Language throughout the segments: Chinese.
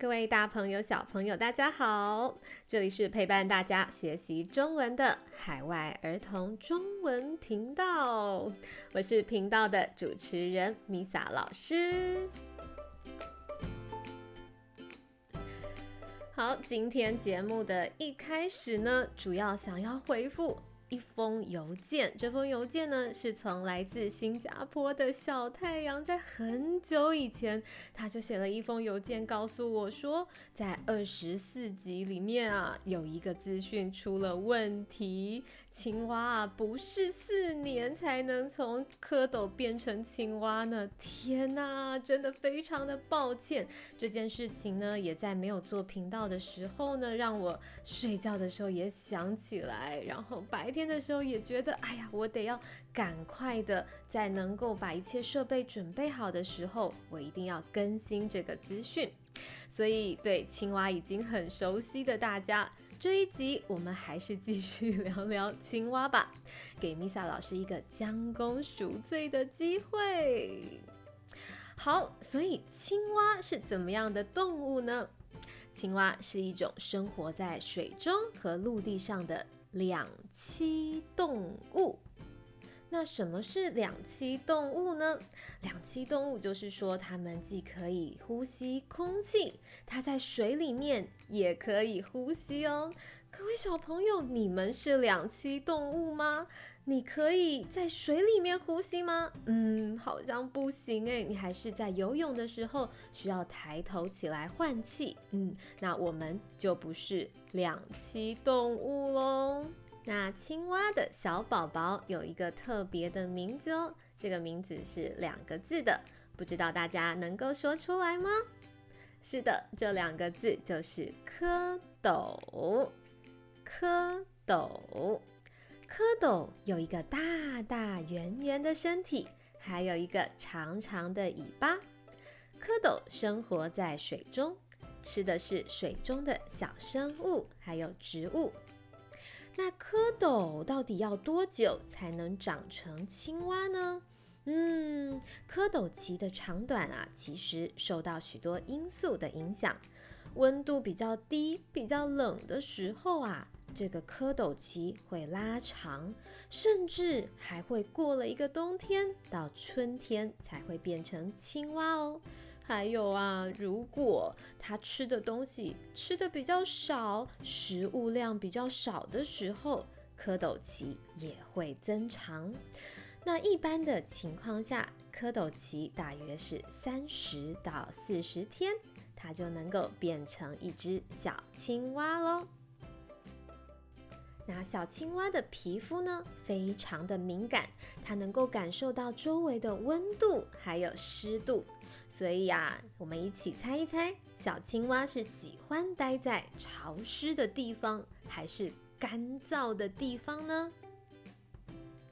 各位大朋友、小朋友，大家好！这里是陪伴大家学习中文的海外儿童中文频道，我是频道的主持人米萨老师。好，今天节目的一开始呢，主要想要回复。一封邮件，这封邮件呢是从来自新加坡的小太阳，在很久以前，他就写了一封邮件告诉我说，在二十四集里面啊，有一个资讯出了问题，青蛙啊不是四年才能从蝌蚪变成青蛙呢？天哪，真的非常的抱歉，这件事情呢也在没有做频道的时候呢，让我睡觉的时候也想起来，然后白天。天的时候也觉得，哎呀，我得要赶快的，在能够把一切设备准备好的时候，我一定要更新这个资讯。所以，对青蛙已经很熟悉的大家，这一集我们还是继续聊聊青蛙吧，给米萨老师一个将功赎罪的机会。好，所以青蛙是怎么样的动物呢？青蛙是一种生活在水中和陆地上的。两栖动物，那什么是两栖动物呢？两栖动物就是说，它们既可以呼吸空气，它在水里面也可以呼吸哦。各位小朋友，你们是两栖动物吗？你可以在水里面呼吸吗？嗯，好像不行诶，你还是在游泳的时候需要抬头起来换气。嗯，那我们就不是两栖动物喽。那青蛙的小宝宝有一个特别的名字哦，这个名字是两个字的，不知道大家能够说出来吗？是的，这两个字就是蝌蚪。蝌蚪，蝌蚪有一个大大圆圆的身体，还有一个长长的尾巴。蝌蚪生活在水中，吃的是水中的小生物，还有植物。那蝌蚪到底要多久才能长成青蛙呢？嗯，蝌蚪期的长短啊，其实受到许多因素的影响。温度比较低、比较冷的时候啊。这个蝌蚪期会拉长，甚至还会过了一个冬天，到春天才会变成青蛙哦。还有啊，如果它吃的东西吃的比较少，食物量比较少的时候，蝌蚪期也会增长。那一般的情况下，蝌蚪期大约是三十到四十天，它就能够变成一只小青蛙喽。那小青蛙的皮肤呢，非常的敏感，它能够感受到周围的温度还有湿度，所以呀，我们一起猜一猜，小青蛙是喜欢待在潮湿的地方，还是干燥的地方呢？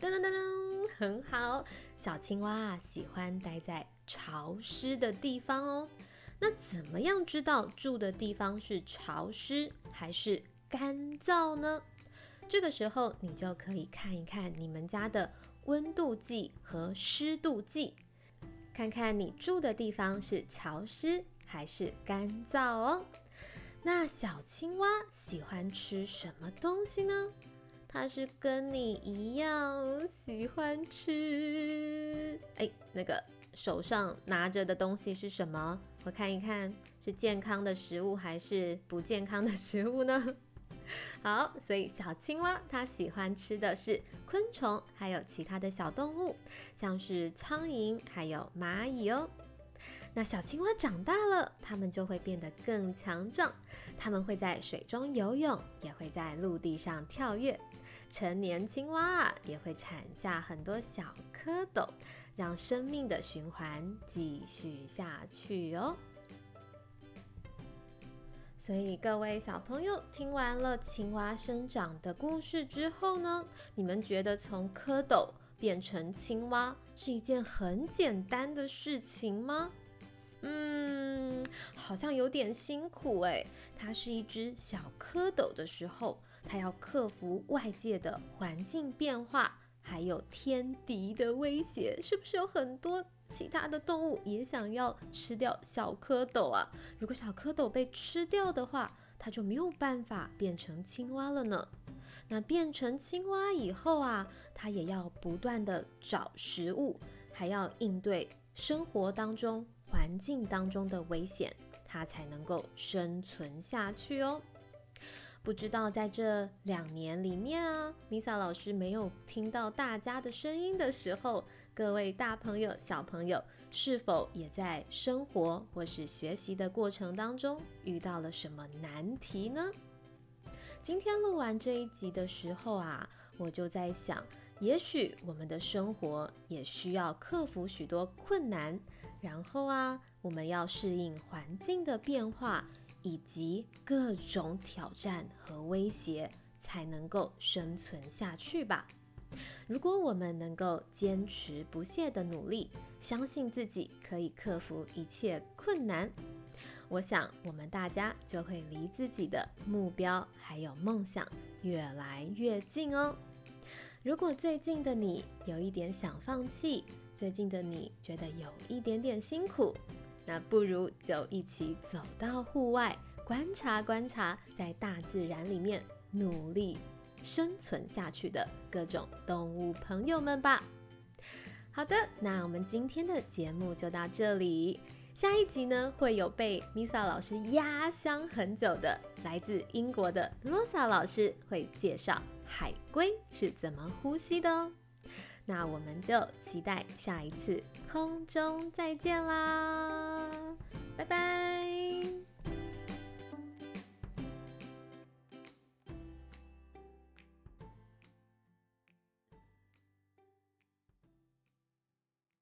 噔噔噔噔，很好，小青蛙啊，喜欢待在潮湿的地方哦。那怎么样知道住的地方是潮湿还是干燥呢？这个时候，你就可以看一看你们家的温度计和湿度计，看看你住的地方是潮湿还是干燥哦。那小青蛙喜欢吃什么东西呢？它是跟你一样喜欢吃……哎，那个手上拿着的东西是什么？我看一看，是健康的食物还是不健康的食物呢？好，所以小青蛙它喜欢吃的是昆虫，还有其他的小动物，像是苍蝇，还有蚂蚁哦。那小青蛙长大了，它们就会变得更强壮，它们会在水中游泳，也会在陆地上跳跃。成年青蛙啊，也会产下很多小蝌蚪，让生命的循环继续下去哦。所以各位小朋友听完了青蛙生长的故事之后呢，你们觉得从蝌蚪变成青蛙是一件很简单的事情吗？嗯，好像有点辛苦诶。它是一只小蝌蚪的时候，它要克服外界的环境变化，还有天敌的威胁，是不是有很多其他的动物也想要吃掉小蝌蚪啊。如果小蝌蚪被吃掉的话，它就没有办法变成青蛙了呢。那变成青蛙以后啊，它也要不断的找食物，还要应对生活当中环境当中的危险，它才能够生存下去哦。不知道在这两年里面啊，米萨老师没有听到大家的声音的时候，各位大朋友、小朋友是否也在生活或是学习的过程当中遇到了什么难题呢？今天录完这一集的时候啊，我就在想，也许我们的生活也需要克服许多困难，然后啊，我们要适应环境的变化。以及各种挑战和威胁，才能够生存下去吧。如果我们能够坚持不懈的努力，相信自己可以克服一切困难，我想我们大家就会离自己的目标还有梦想越来越近哦。如果最近的你有一点想放弃，最近的你觉得有一点点辛苦。那不如就一起走到户外，观察观察，在大自然里面努力生存下去的各种动物朋友们吧。好的，那我们今天的节目就到这里。下一集呢，会有被 Misa 老师压箱很久的，来自英国的 Rosa 老师会介绍海龟是怎么呼吸的哦。那我们就期待下一次空中再见啦，拜拜。